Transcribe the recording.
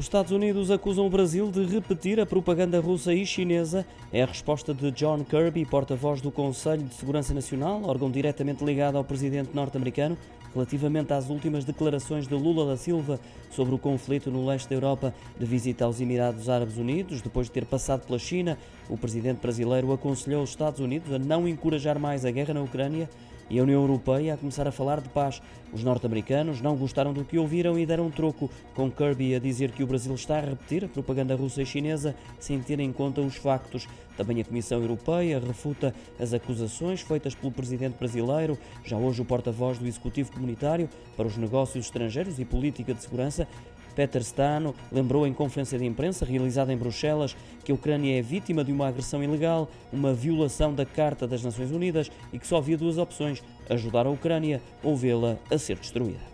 Os Estados Unidos acusam o Brasil de repetir a propaganda russa e chinesa. É a resposta de John Kirby, porta-voz do Conselho de Segurança Nacional, órgão diretamente ligado ao presidente norte-americano, relativamente às últimas declarações de Lula da Silva sobre o conflito no leste da Europa de visita aos Emirados Árabes Unidos, depois de ter passado pela China. O presidente brasileiro aconselhou os Estados Unidos a não encorajar mais a guerra na Ucrânia e a União Europeia a começar a falar de paz. Os norte-americanos não gostaram do que ouviram e deram um troco, com Kirby a dizer que o Brasil está a repetir a propaganda russa e chinesa sem ter em conta os factos. Também a Comissão Europeia refuta as acusações feitas pelo presidente brasileiro, já hoje o porta-voz do Executivo Comunitário para os Negócios Estrangeiros e Política de Segurança, Peter Stano lembrou em conferência de imprensa realizada em Bruxelas que a Ucrânia é vítima de uma agressão ilegal, uma violação da Carta das Nações Unidas e que só havia duas opções: ajudar a Ucrânia ou vê-la a ser destruída.